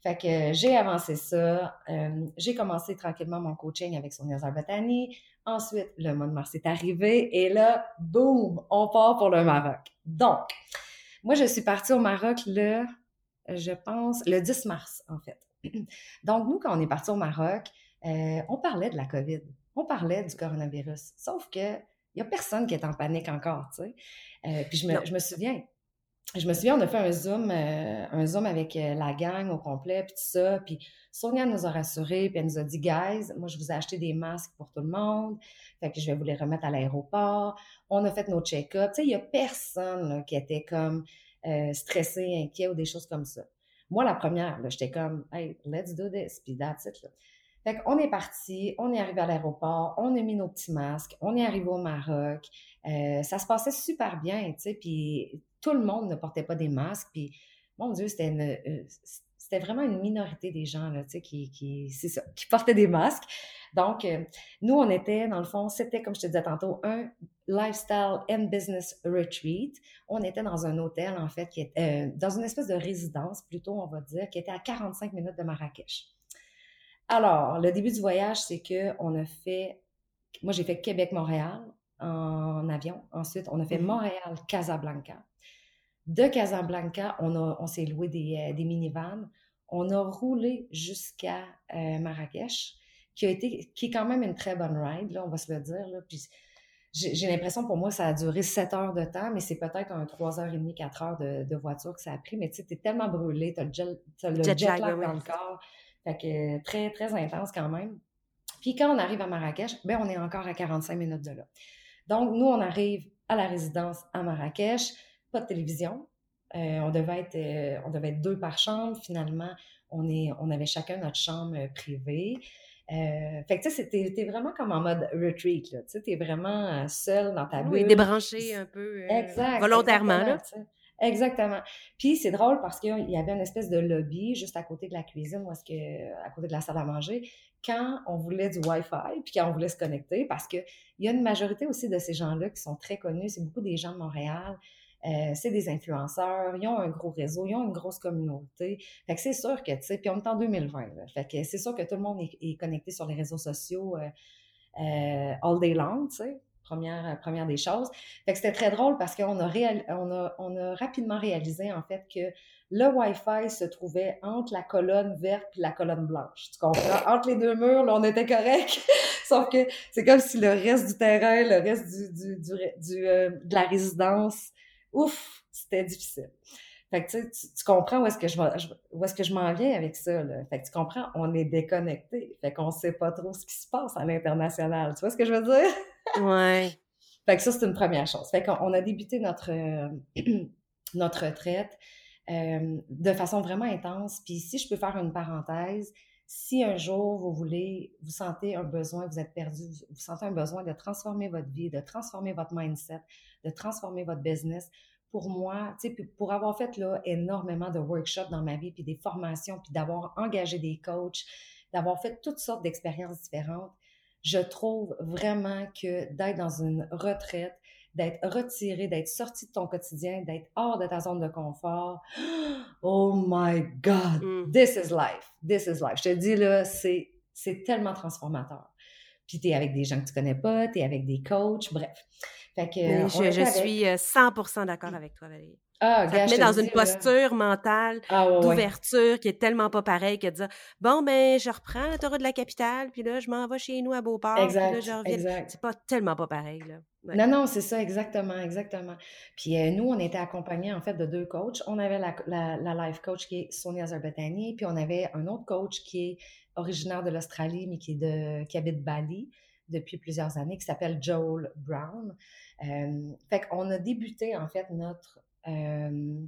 Fait que j'ai avancé ça. Euh, j'ai commencé tranquillement mon coaching avec Sonia Zarbatani. Ensuite, le mois de mars est arrivé et là, boum, on part pour le Maroc. Donc, moi, je suis partie au Maroc le, je pense, le 10 mars, en fait. Donc, nous, quand on est parti au Maroc, euh, on parlait de la COVID. On parlait du coronavirus. Sauf que il n'y a personne qui est en panique encore, tu sais. Euh, puis je me, je me souviens, je me souviens, on a fait un Zoom, euh, un Zoom avec la gang au complet, puis tout ça. Puis Sonia nous a rassurés, puis elle nous a dit, guys, moi, je vous ai acheté des masques pour tout le monde. Fait que je vais vous les remettre à l'aéroport. On a fait nos check-ups. Tu sais, il n'y a personne là, qui était comme euh, stressé, inquiet ou des choses comme ça. Moi, la première, j'étais comme, hey, let's do this, puis that's it, là. Fait qu'on est parti, on est arrivé à l'aéroport, on a mis nos petits masques, on est arrivé au Maroc. Euh, ça se passait super bien, tu sais, puis tout le monde ne portait pas des masques, puis mon Dieu, c'était une, euh, c'était vraiment une minorité des gens, là, qui, qui, c'est ça, qui portaient des masques. Donc, euh, nous, on était, dans le fond, c'était, comme je te disais tantôt, un lifestyle and business retreat. On était dans un hôtel, en fait, qui était, euh, dans une espèce de résidence, plutôt, on va dire, qui était à 45 minutes de Marrakech. Alors, le début du voyage, c'est que on a fait, moi j'ai fait Québec-Montréal en avion. Ensuite, on a fait Mhm. Montréal-Casablanca. De Casablanca, on, a, on s'est loué des, euh, des minivans. On a roulé jusqu'à euh, Marrakech, qui a été, qui est quand même une très bonne ride, là, on va se le dire. Là. Puis j'ai l'impression pour moi, ça a duré 7 heures de temps, mais c'est peut-être un 3h30, 4 heures de, de, voiture que ça a pris. Mais tu sais, t'es tellement brûlé, t'as le, as le jet, lag dans le corps. Fait que très, très intense quand même. Puis quand on arrive à Marrakech, ben on est encore à 45 minutes de là. Donc, nous, on arrive à la résidence à Marrakech, pas de télévision. Euh, on, devait être, euh, on devait être deux par chambre. Finalement, on, est, on avait chacun notre chambre privée. Euh, fait que tu sais, t'es vraiment comme en mode retreat, là. Tu sais, t'es vraiment seul dans ta bulle. Oui, débranché un peu. exact, volontairement, là. Exactement. Puis c'est drôle parce qu'il y avait une espèce de lobby juste à côté de la cuisine, ou est-ce que, à côté de la salle à manger, quand on voulait du Wi-Fi, puis quand on voulait se connecter, parce qu'il y a une majorité aussi de ces gens-là qui sont très connus, c'est beaucoup des gens de Montréal, euh, c'est des influenceurs, ils ont un gros réseau, ils ont une grosse communauté. Fait que c'est sûr que, tu sais, puis on est en 2020, fait que c'est sûr que tout le monde est, connecté sur les réseaux sociaux euh, euh, all day long, tu sais. Première, première des choses. Fait que c'était très drôle parce qu'on a, on a, on a rapidement réalisé, en fait, que le Wi-Fi se trouvait entre la colonne verte et la colonne blanche. Tu comprends? Entre les deux murs, là, on était correct. Sauf que c'est comme si le reste du terrain, le reste du, du, du, de la résidence ouf, c'était difficile. Fait que tu, tu comprends où est-ce que je où est-ce que je m'en viens avec ça. Là. Fait que tu comprends, on est déconnecté. Fait qu'on sait pas trop ce qui se passe à l'international. Tu vois ce que je veux dire? Ouais. fait que ça, c'est une première chose. Fait qu'on a débuté notre, notre retraite euh, de façon vraiment intense. Puis si je peux faire une parenthèse, si un jour vous voulez, vous sentez un besoin, vous êtes perdu, vous sentez un besoin de transformer votre vie, de transformer votre mindset, de transformer votre business, pour moi, pour avoir fait là, énormément de workshops dans ma vie, puis des formations, puis d'avoir engagé des coachs, d'avoir fait toutes sortes d'expériences différentes, je trouve vraiment que d'être dans une retraite, d'être retiré, d'être sorti de ton quotidien, d'être hors de ta zone de confort. Oh my God, mm. this is life, this is life. Je te dis là, c'est, c'est tellement transformateur. Puis tu es avec des gens que tu connais pas, tu es avec des coachs, bref. Fait que, je, je suis 100% euh, d'accord avec toi, Valérie. Ah, ça te met dans une posture mentale ah, d'ouverture qui est tellement pas pareille que de dire bon ben je reprends la de la capitale puis là je m'en vais chez nous à Beauport exact, puis là je reviens c'est pas tellement pas pareil là non non c'est ça exactement exactement. Puis euh, nous on était accompagnés en fait de deux coachs. On avait la, la, life coach qui est Sonia Zarbetani puis on avait un autre coach qui est originaire de l'Australie mais qui est de qui habite Bali depuis plusieurs années qui s'appelle Joel Brown. Euh, fait qu'on a débuté en fait notre euh,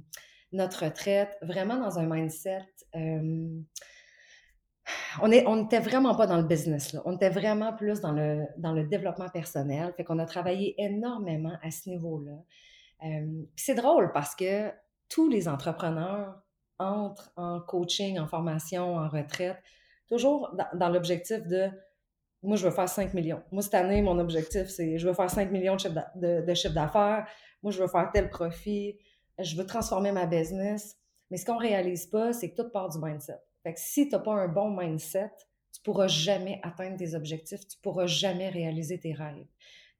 notre retraite, vraiment dans un mindset. On n'était vraiment pas dans le business, on était vraiment plus dans le, développement personnel. Fait qu'on a travaillé énormément à ce niveau-là. Euh, c'est drôle parce que tous les entrepreneurs entrent en coaching, en formation, en retraite, toujours dans, l'objectif de moi, je veux faire 5 millions. Moi, cette année, mon objectif, c'est je veux faire 5 millions de chiffre d'affaires. Moi, je veux faire tel profit je veux transformer ma business. Mais ce qu'on réalise pas, c'est que tout part du mindset. Fait que si tu n'as pas un bon mindset, tu pourras jamais atteindre tes objectifs, tu pourras jamais réaliser tes rêves.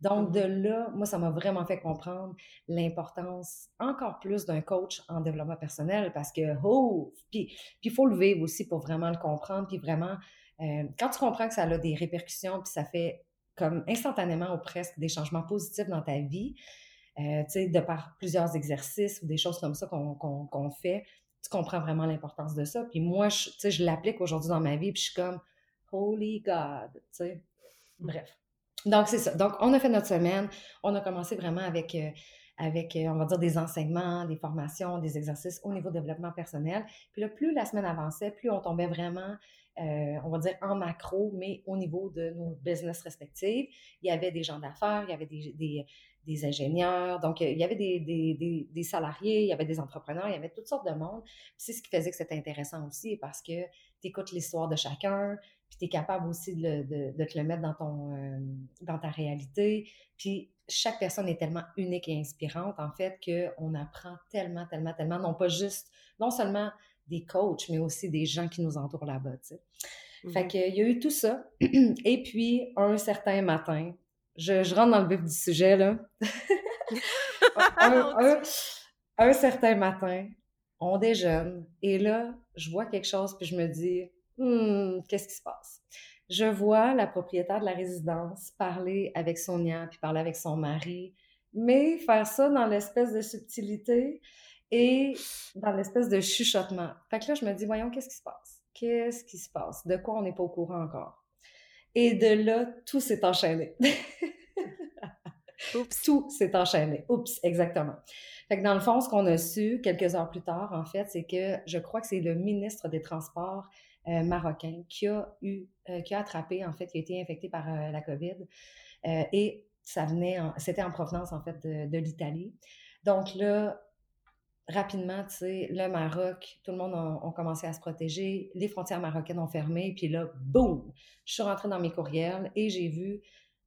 Donc, de mm-hmm. là, moi, ça m'a vraiment fait comprendre l'importance encore plus d'un coach en développement personnel parce que, oh, puis il faut le vivre aussi pour vraiment le comprendre, puis vraiment, euh, quand tu comprends que ça a des répercussions, puis ça fait comme instantanément ou presque des changements positifs dans ta vie, euh, de par plusieurs exercices ou des choses comme ça qu'on fait, tu comprends vraiment l'importance de ça. Puis moi, je, je l'applique aujourd'hui dans ma vie, puis je suis comme Holy God, tu sais. Mmh. Bref. Donc, c'est ça. Donc, on a fait notre semaine. On a commencé vraiment avec, euh, avec, euh, on va dire, des enseignements, des formations, des exercices au niveau développement personnel. Puis là, plus la semaine avançait, plus on tombait vraiment, on va dire, en macro, mais au niveau de nos business respectifs. Il y avait des gens d'affaires, il y avait des, des ingénieurs. Donc, il y avait des, des, des, salariés, il y avait des entrepreneurs, il y avait toutes sortes de monde. c'est ce qui faisait que c'était intéressant aussi parce que tu écoutes l'histoire de chacun, puis tu es capable aussi de, de, de, te le mettre dans, ton, euh, dans ta réalité. Puis chaque personne est tellement unique et inspirante, en fait, qu'on apprend tellement, tellement, tellement, non pas juste, non seulement des coachs, mais aussi des gens qui nous entourent là-bas, sais. Fait qu'il y a eu tout ça. Et puis, un certain matin, je, rentre dans le vif du sujet, là. un, certain matin, on déjeune, et là, je vois quelque chose, puis je me dis, hmm, qu'est-ce qui se passe? Je vois la propriétaire de la résidence parler avec Sonia, puis parler avec son mari, mais faire ça dans l'espèce de subtilité et dans l'espèce de chuchotement. Fait que là, je me dis, voyons, qu'est-ce qui se passe? Qu'est-ce qui se passe? De quoi on n'est pas au courant encore? Et de là, tout s'est enchaîné. Oups. Tout s'est enchaîné. Oups, exactement. Fait que dans le fond, ce qu'on a su quelques heures plus tard, en fait, c'est que je crois que c'est le ministre des Transports euh, marocain qui a eu, euh, qui a attrapé, en fait, qui a été infecté par euh, la COVID. et ça venait, c'était en provenance, en fait, de, de l'Italie. Donc là, rapidement, tu sais, le Maroc, tout le monde a, commencé à se protéger, les frontières marocaines ont fermé, puis là, boum, je suis rentrée dans mes courriels et j'ai vu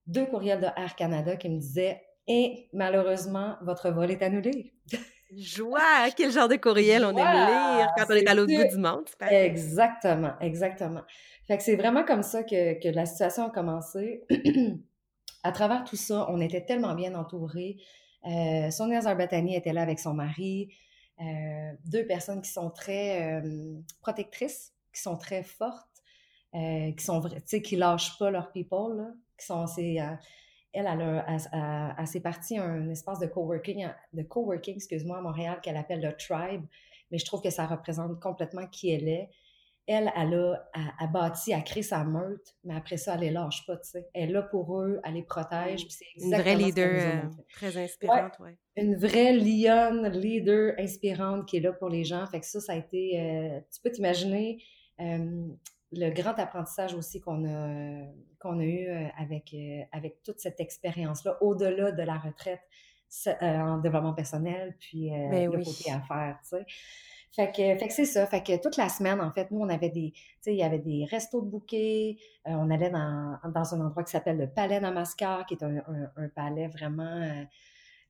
deux courriels de Air Canada qui me disaient Et malheureusement, votre vol est annulé. Joie! Quel genre de courriel on aime lire quand on est à l'autre bout du monde. Exactement, exactement. Fait que c'est vraiment comme ça que, que la situation a commencé. à travers tout ça, on était tellement bien entourés. Euh, Sonia Zarbatani était là avec son mari. Euh, deux personnes qui sont très euh, protectrices, qui sont très fortes, euh, qui sont, tu qui lâchent pas leurs people, là, qui sont, c'est, elle, elle, a, elle, s'est partie un espace de coworking, de coworking, excuse-moi, à Montréal qu'elle appelle le Tribe, mais je trouve que ça représente complètement qui elle est elle, elle a, a, bâti, a créé sa meute, mais après ça, elle les lâche pas, tu sais. Elle est là pour eux, elle les protège, c'est Une vraie leader euh, très inspirante, ouais, Une vraie lionne, leader inspirante qui est là pour les gens. Fait que ça, ça a été... Euh, tu peux t'imaginer euh, le grand apprentissage aussi qu'on a, qu'on a eu avec, avec toute cette expérience-là, au-delà de la retraite en développement personnel, puis ben le côté affaires, tu sais. Fait que, fait que c'est ça. Fait que toute la semaine, en fait, nous, on avait des, tu sais, il y avait des restos de bouquets. Euh, on allait dans, dans un endroit qui s'appelle le Palais Namaskar, qui est un, un, palais vraiment euh,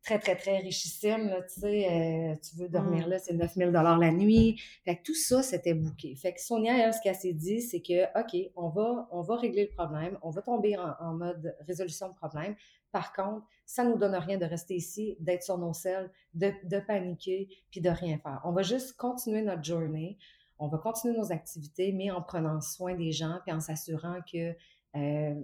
très, très, très richissime. Là, tu sais, euh, tu veux dormir mmh. là, c'est 9000 dollars la nuit. Fait que tout ça, c'était bouquet. Fait que Sonia, elle, ce qu'elle s'est dit, c'est que, OK, on va, on va régler le problème. On va tomber en, en mode résolution de problème. Par contre, ça nous donne rien de rester ici, d'être sur nos selles, de, paniquer, puis de rien faire. On va juste continuer notre journée, on va continuer nos activités, mais en prenant soin des gens, puis en s'assurant que, euh,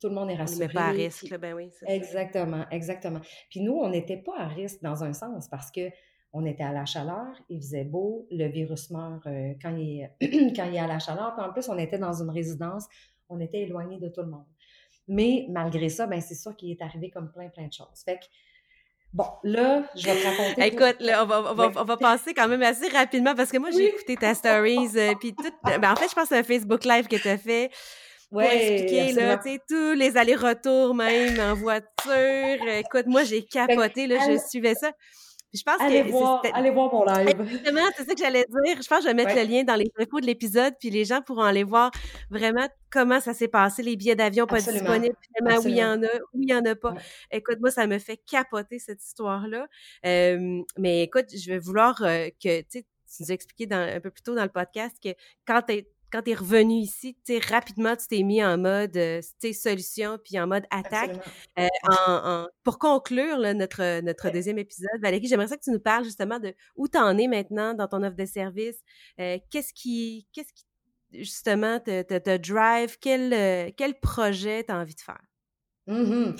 tout le monde est rassuré. On pas à risque, ben oui. Exactement, exactement. Puis nous, on n'était pas à risque dans un sens parce que on était à la chaleur, il faisait beau, le virus meurt euh, quand, il, quand il est à la chaleur. Puis en plus, on était dans une résidence, on était éloigné de tout le monde. Mais malgré ça, ben c'est sûr qu'il est arrivé comme plein, plein de choses. Fait que, bon, là, je vais te raconter. Écoute, là, on, va, on, va, on va passer quand même assez rapidement parce que moi, j'ai écouté ta stories, euh, puis tout. Ben, en fait, je pense que c'est un Facebook Live que tu as fait. Pour expliquer, là, tu sais, tous les allers-retours, même en voiture. Écoute, moi, j'ai capoté, là, je suivais ça je pense allez voir, allez voir mon live. Exactement, c'est ça que j'allais dire. Je pense que je vais mettre le lien dans les infos de l'épisode, puis les gens pourront aller voir vraiment comment ça s'est passé, les billets d'avion pas disponibles, finalement, où il y en a, où il y en a pas. Écoute, moi, ça me fait capoter cette histoire-là. mais écoute, je vais vouloir euh, que, tu sais, tu nous as expliqué un peu plus tôt dans le podcast que quand tu es quand tu es revenu ici, tu rapidement, tu t'es mis en mode euh, solution puis en mode attaque. Euh, en, pour conclure notre, notre deuxième épisode, Valérie, j'aimerais ça que tu nous parles justement de où tu en es maintenant dans ton offre de service. Euh, qu'est-ce qui, qu'est-ce qui justement te, te, drive? Quel, quel projet tu as envie de faire? Mm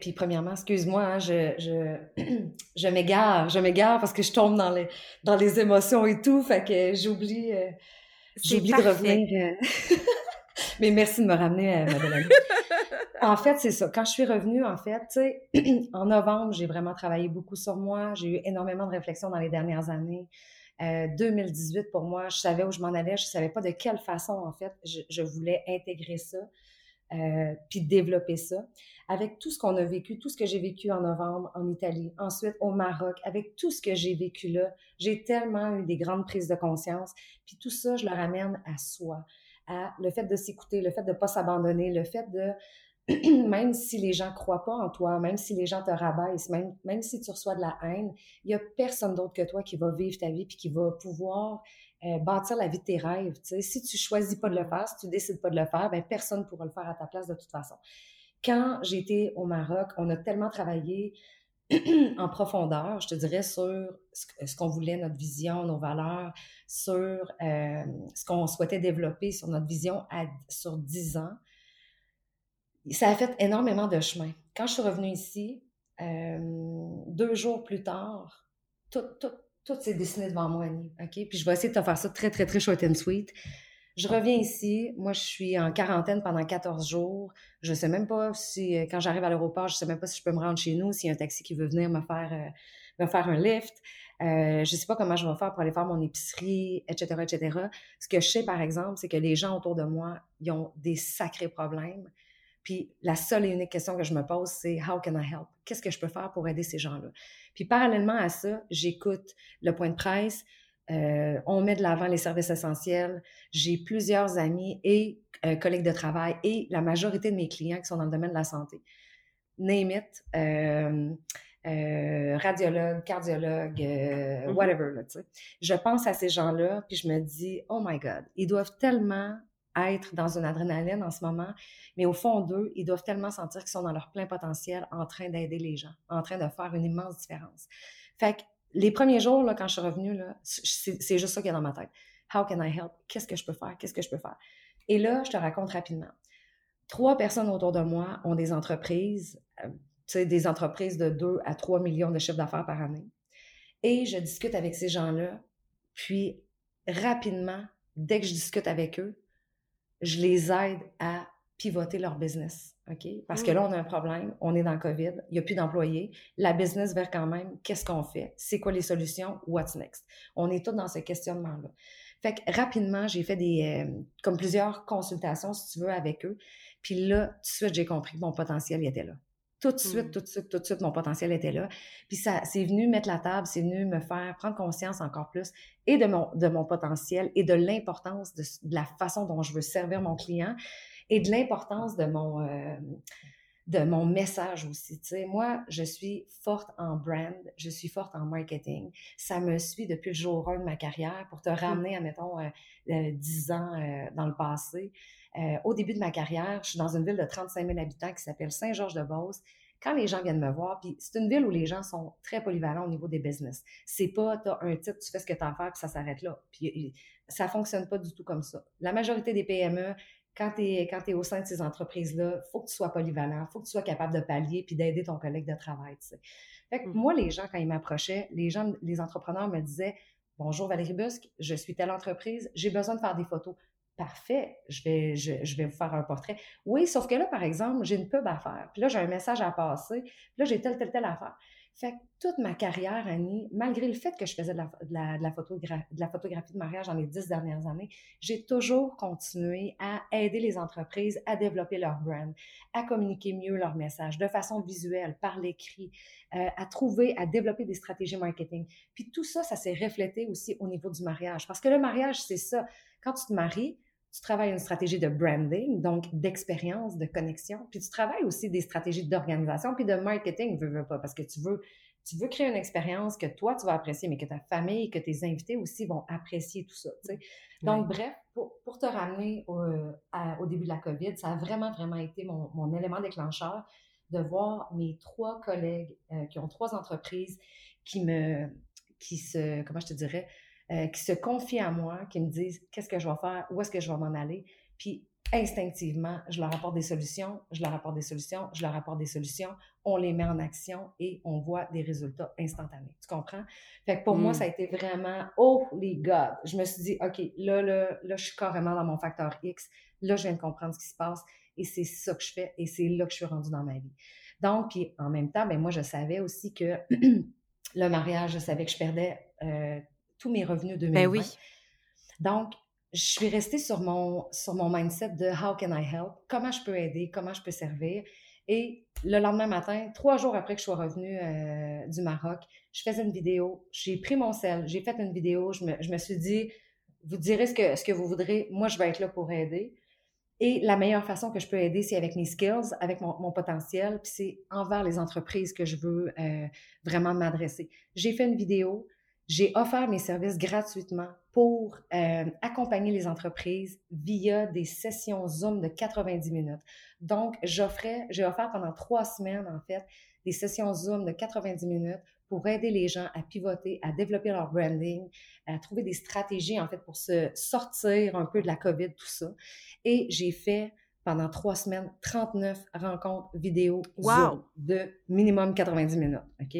puis premièrement, excuse-moi, hein, je, je, je m'égare, je m'égare parce que je tombe dans les, dans les émotions et tout, fait que j'oublie j'ai oublié de revenir. Euh, mais merci de me ramener, à euh, ma belle amie. en fait, c'est ça. Quand je suis revenue, en fait, tu sais, en novembre, j'ai vraiment travaillé beaucoup sur moi. J'ai eu énormément de réflexions dans les dernières années. 2018, euh, pour moi, je savais où je m'en allais. Je savais pas de quelle façon, en fait, je, voulais intégrer ça, puis développer ça avec tout ce qu'on a vécu, tout ce que j'ai vécu en novembre en Italie, ensuite au Maroc, avec tout ce que j'ai vécu là, j'ai tellement eu des grandes prises de conscience. Puis tout ça, je le ramène à soi, à le fait de s'écouter, le fait de ne pas s'abandonner, le fait de même si les gens croient pas en toi, même si les gens te rabaissent, même, même si tu reçois de la haine, il y a personne d'autre que toi qui va vivre ta vie puis qui va pouvoir euh, bâtir la vie de tes rêves. Si tu choisis pas de le faire, si tu décides pas de le faire, ben personne ne pourra le faire à ta place de toute façon. Quand j'étais au Maroc, on a tellement travaillé en profondeur, je te dirais, sur ce qu'on voulait, notre vision, nos valeurs, sur euh, ce qu'on souhaitait développer, sur notre vision sur 10 ans. Ça a fait énormément de chemin. Quand je suis revenue ici, euh, deux jours plus tard, tout, tout, tout s'est dessiné devant moi, Annie. OK? Puis je vais essayer de te faire ça très, très, très short and sweet. Je reviens ici. Moi, je suis en quarantaine pendant 14 jours. Je sais même pas si, euh, quand j'arrive à l'aéroport, je sais même pas si je peux me rendre chez nous, s'il y a un taxi qui veut venir me faire, euh, me faire un lift. Euh, je sais pas comment je vais faire pour aller faire mon épicerie, etc., etc. Ce que je sais, par exemple, c'est que les gens autour de moi, ils ont des sacrés problèmes. Puis la seule et unique question que je me pose, c'est How can I help? Qu'est-ce que je peux faire pour aider ces gens-là? Puis parallèlement à ça, j'écoute le point de presse, euh, on met de l'avant les services essentiels. J'ai plusieurs amis et euh, collègues de travail et la majorité de mes clients qui sont dans le domaine de la santé. Name it, euh, radiologue, cardiologue, mm-hmm. whatever. je pense à ces gens-là, puis je me dis, oh my God, ils doivent tellement être dans une adrénaline en ce moment, mais au fond d'eux, ils doivent tellement sentir qu'ils sont dans leur plein potentiel en train d'aider les gens, en train de faire une immense différence. Fait que les premiers jours, là, quand je suis revenue, c'est juste ça qui est dans ma tête. How can I help? Qu'est-ce que je peux faire? Qu'est-ce que je peux faire? Et là, je te raconte rapidement. Trois personnes autour de moi ont des entreprises, euh, des entreprises de 2 à 3 millions de chiffres d'affaires par année. Et je discute avec ces gens-là, puis rapidement, dès que je discute avec eux, je les aide à pivoter leur business. OK? Parce que là, on a un problème, on est dans le COVID, il n'y a plus d'employés. La business vers quand même, qu'est-ce qu'on fait? C'est quoi les solutions? What's next? On est tous dans ce questionnement-là. Fait que rapidement, j'ai fait des, euh, comme plusieurs consultations, si tu veux, avec eux. Puis là, tout de suite, j'ai compris que mon potentiel était là. Tout de suite, mmh. tout de suite, tout de suite, mon potentiel était là. Puis ça, c'est venu mettre la table, c'est venu me faire prendre conscience encore plus et de mon, de mon potentiel et de l'importance de, de la façon dont je veux servir mon client et de l'importance de mon, euh, de mon message aussi. Tu sais, moi, je suis forte en brand, je suis forte en marketing. Ça me suit depuis le jour 1 de ma carrière pour te mmh. ramener, admettons, euh, 10 euh, ans euh, dans le passé. Au début de ma carrière, je suis dans une ville de 35 000 habitants qui s'appelle Saint-Georges-de-Beauce quand les gens viennent me voir, puis c'est une ville où les gens sont très polyvalents au niveau des business. C'est pas, tu as un titre, tu fais ce que tu as à faire, puis ça s'arrête là. Puis ça fonctionne pas du tout comme ça. La majorité des PME, quand tu es, au sein de ces entreprises-là, il faut que tu sois polyvalent, il faut que tu sois capable de pallier puis d'aider ton collègue de travail. Fait que mmh. moi, les gens, quand ils m'approchaient, les gens, les entrepreneurs me disaient Bonjour Valérie Busque, je suis telle entreprise, j'ai besoin de faire des photos. Parfait, je vais, je, vais vous faire un portrait. Oui, sauf que là, par exemple, j'ai une pub à faire. Puis là, j'ai un message à passer. Puis là, j'ai telle, telle, telle affaire. Fait que toute ma carrière, Annie, malgré le fait que je faisais de la, de la, photographie de mariage dans les dix dernières années, j'ai toujours continué à aider les entreprises à développer leur brand, à communiquer mieux leur message de façon visuelle, par l'écrit, euh, à trouver, à développer des stratégies marketing. Puis tout ça, ça s'est reflété aussi au niveau du mariage. Parce que le mariage, c'est ça. Quand tu te maries, tu travailles une stratégie de branding, donc d'expérience, de connexion, puis tu travailles aussi des stratégies d'organisation, puis de marketing, veux, veux pas, parce que tu veux, tu veux créer une expérience que toi, tu vas apprécier, mais que ta famille, que tes invités aussi vont apprécier tout ça. Tu sais. Donc, bref, pour, pour, te ramener au, au, début de la COVID, ça a vraiment, vraiment été mon, mon élément déclencheur de voir mes trois collègues euh, qui ont trois entreprises qui me, qui se, comment je te dirais, euh, qui se confient à moi, qui me disent qu'est-ce que je vais faire, où est-ce que je vais m'en aller. Puis instinctivement, je leur apporte des solutions, je leur apporte des solutions, je leur apporte des solutions, on les met en action et on voit des résultats instantanés. Tu comprends? Fait que pour moi, mm. ça a été vraiment, oh les God! Je me suis dit, OK, là, là, là, je suis carrément dans mon facteur X. Là, je viens de comprendre ce qui se passe et c'est ça que je fais et c'est là que je suis rendue dans ma vie. Donc, puis en même temps, ben moi, je savais aussi que le mariage, je savais que je perdais euh, tous mes revenus de Ben oui. Donc, je suis restée sur mon, sur mon mindset de how can I help? Comment je peux aider? Comment je peux servir? Et le lendemain matin, trois jours après que je sois revenue euh, du Maroc, je faisais une vidéo. J'ai pris mon sel, j'ai fait une vidéo. Je me, je me, suis dit, vous direz ce que, ce que vous voudrez. Moi, je vais être là pour aider. Et la meilleure façon que je peux aider, c'est avec mes skills, avec mon, mon potentiel, puis c'est envers les entreprises que je veux euh, vraiment m'adresser. J'ai fait une vidéo, j'ai offert mes services gratuitement pour euh, accompagner les entreprises via des sessions Zoom de 90 minutes. Donc, j'offrais, j'ai offert pendant trois semaines, en fait, des sessions Zoom de 90 minutes pour aider les gens à pivoter, à développer leur branding, à trouver des stratégies, en fait, pour se sortir un peu de la COVID, tout ça. Et j'ai fait pendant trois semaines 39 rencontres vidéo Zoom de minimum 90 minutes. OK?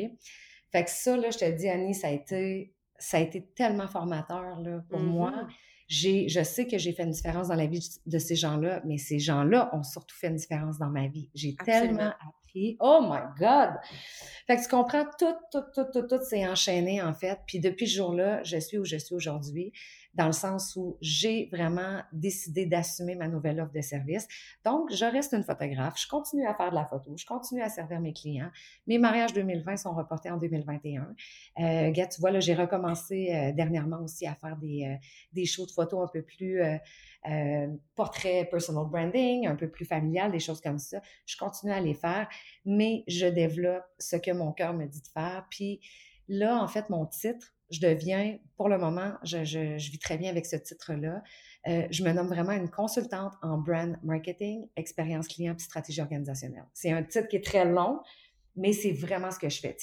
Fait que ça, là, je te dis, Annie, ça a été, ça a été tellement formateur là, pour moi. Mm-hmm. J'ai, je sais que j'ai fait une différence dans la vie de ces gens-là, mais ces gens-là ont surtout fait une différence dans ma vie. J'ai tellement appris. Oh my God! Fait que tu comprends, tout, tout, tout, tout, tout s'est enchaîné, en fait. Puis depuis ce jour-là, je suis où je suis aujourd'hui dans le sens où j'ai vraiment décidé d'assumer ma nouvelle offre de service. Donc, je reste une photographe, je continue à faire de la photo, je continue à servir mes clients. Mes mariages 2020 sont reportés en 2021. Euh, tu vois, là, j'ai recommencé euh, dernièrement aussi à faire des, euh, des shows de photos un peu plus euh, portrait personal branding, un peu plus familial, des choses comme ça. Je continue à les faire, mais je développe ce que mon cœur me dit de faire. Puis là, en fait, mon titre, je deviens, pour le moment, je, je, je vis très bien avec ce titre-là. Euh, je me nomme vraiment une consultante en brand marketing, expérience client et stratégie organisationnelle. C'est un titre qui est très long, mais c'est vraiment ce que je fais.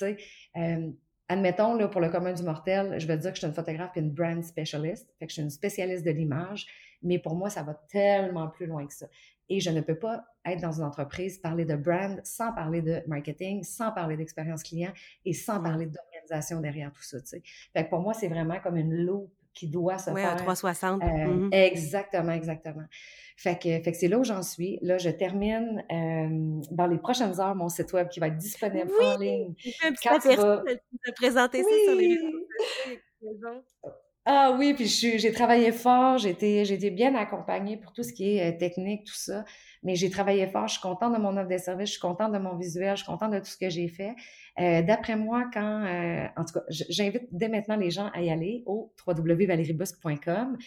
Euh, admettons, là, pour le commun du mortel, je veux dire que je suis une photographe et une brand specialist, fait que je suis une spécialiste de l'image, mais pour moi, ça va tellement plus loin que ça. Et je ne peux pas être dans une entreprise, parler de brand sans parler de marketing, sans parler d'expérience client et sans parler d'organisation derrière tout ça. Fait que pour moi, c'est vraiment comme une loupe qui doit se faire. Oui, 360. Euh, mm-hmm. Exactement, exactement. Fait que, fait que c'est là où j'en suis. Là, je termine euh, dans les prochaines heures mon site web qui va être disponible en ligne. Un petit Quand tu vas... présenter ça sur les réseaux ah oui, puis j'ai travaillé fort, j'ai été, bien accompagnée pour tout ce qui est euh, technique, tout ça. Mais j'ai travaillé fort, je suis contente de mon offre de service, je suis contente de mon visuel, je suis contente de tout ce que j'ai fait. Euh, D'après moi, quand, euh, en tout cas, j'invite dès maintenant les gens à y aller au www.valeriebusque.com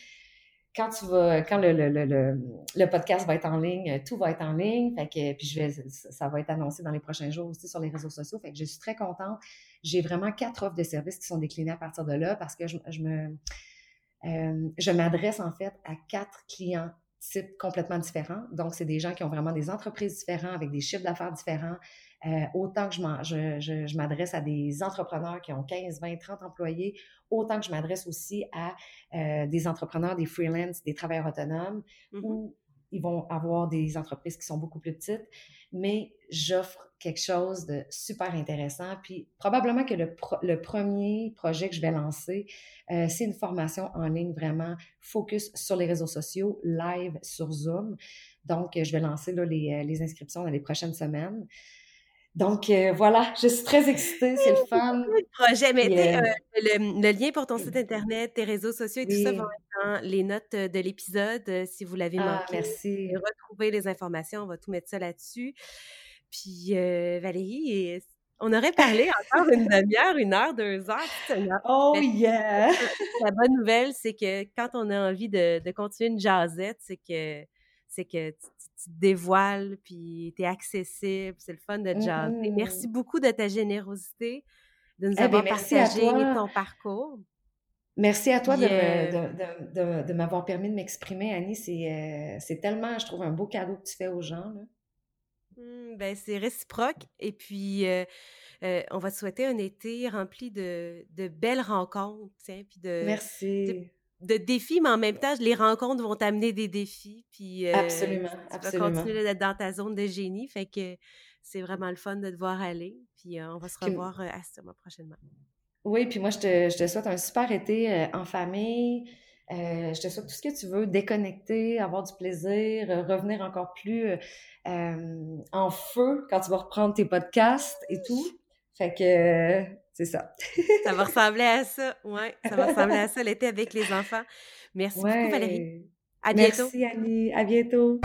quand tu vas, quand le, le, le, le, podcast va être en ligne, tout va être en ligne. Fait que, puis je vais, ça va être annoncé dans les prochains jours aussi sur les réseaux sociaux. Fait que je suis très contente. J'ai vraiment quatre offres de services qui sont déclinées à partir de là parce que je, je euh, je m'adresse en fait à quatre clients types complètement différents. Donc, c'est des gens qui ont vraiment des entreprises différentes avec des chiffres d'affaires différents. Euh, autant que je, je, je m'adresse à des entrepreneurs qui ont 15, 20, 30 employés, autant que je m'adresse aussi à euh, des entrepreneurs, des freelance, des travailleurs autonomes, mm-hmm. où ils vont avoir des entreprises qui sont beaucoup plus petites, mais j'offre quelque chose de super intéressant. Puis probablement que le, le premier projet que je vais lancer, euh, c'est une formation en ligne vraiment focus sur les réseaux sociaux, live sur Zoom. Donc, je vais lancer là, les, les inscriptions dans les prochaines semaines. Donc euh, voilà, je suis très excitée, c'est le fun. projet, mais euh, le, lien pour ton site internet, tes réseaux sociaux et tout ça vont être dans les notes euh, de l'épisode si vous l'avez ah, manqué. Merci. Retrouver les informations, on va tout mettre ça là-dessus. Puis Valérie, on aurait parlé encore une demi-heure, une heure, deux heures. Oh yeah! La bonne nouvelle, c'est que quand on a envie de, de continuer une jasette, c'est que c'est que tu, te dévoiles, puis tu es accessible, c'est le fun de. Merci mmh. beaucoup de ta générosité, de nous eh avoir partagé ton parcours. Merci à toi de, de, m'avoir permis de m'exprimer, Annie. C'est euh, tellement, je trouve, un beau cadeau que tu fais aux gens. Mmh, ben, c'est réciproque. Et puis, euh, euh, on va te souhaiter un été rempli de, belles rencontres. Tiens, puis de, Merci de défis, mais en même temps, les rencontres vont t'amener des défis. Puis, euh, absolument, tu absolument. vas continuer d'être dans ta zone de génie. Fait que c'est vraiment le fun de te voir aller. Puis euh, on va se revoir euh, à ce moment prochainement. Oui, puis moi, je te, je te souhaite un super été en famille. je te souhaite tout ce que tu veux, déconnecter, avoir du plaisir, revenir encore plus en feu quand tu vas reprendre tes podcasts et tout. Fait que c'est ça. ça va ressembler à ça, ouais. Ça va ressembler à ça l'été avec les enfants. Merci beaucoup, Valérie. À bientôt. Merci, Annie. À bientôt.